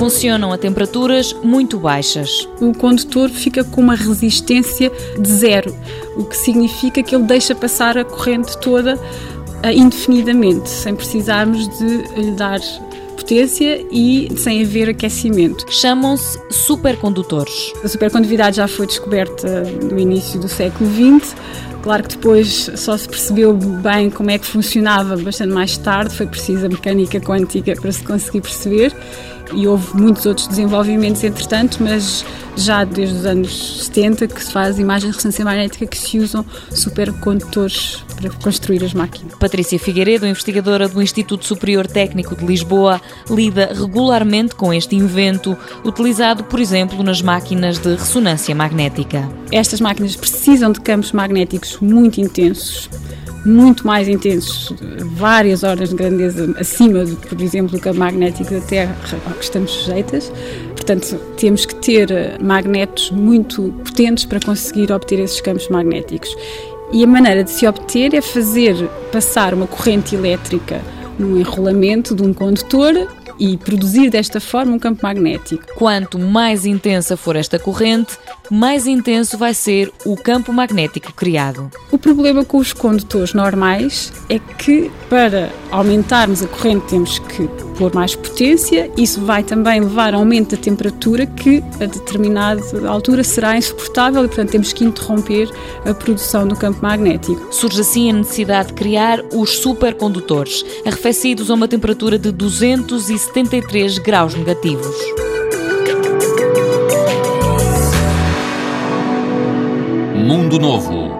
Funcionam a temperaturas muito baixas. O condutor fica com uma resistência de zero, o que significa que ele deixa passar a corrente toda uh, indefinidamente, sem precisarmos de lhe dar potência e sem haver aquecimento. Chamam-se supercondutores. A supercondutividade já foi descoberta no início do século XX. Claro que depois só se percebeu bem como é que funcionava bastante mais tarde, foi preciso a mecânica quântica para se conseguir perceber e houve muitos outros desenvolvimentos entretanto, mas já desde os anos 70 que se faz imagens de ressonância magnética que se usam supercondutores para construir as máquinas. Patrícia Figueiredo, investigadora do Instituto Superior Técnico de Lisboa, lida regularmente com este invento, utilizado, por exemplo, nas máquinas de ressonância magnética. Estas máquinas precisam de campos magnéticos muito intensos muito mais intensos, várias horas de grandeza acima, do, por exemplo, do campo magnético da Terra ao que estamos sujeitas. Portanto, temos que ter eh, magnetos muito potentes para conseguir obter esses campos magnéticos. E a maneira de se obter é fazer passar uma corrente elétrica num enrolamento de um condutor e produzir desta forma um campo magnético. Quanto mais intensa for esta corrente, mais intenso vai ser o campo magnético criado. O problema com os condutores normais é que para aumentarmos a corrente temos que pôr mais potência, isso vai também levar a aumento da temperatura que a determinada altura será insuportável e portanto temos que interromper a produção do campo magnético. Surge assim a necessidade de criar os supercondutores, arrefecidos a uma temperatura de 273 graus negativos. Mundo Novo,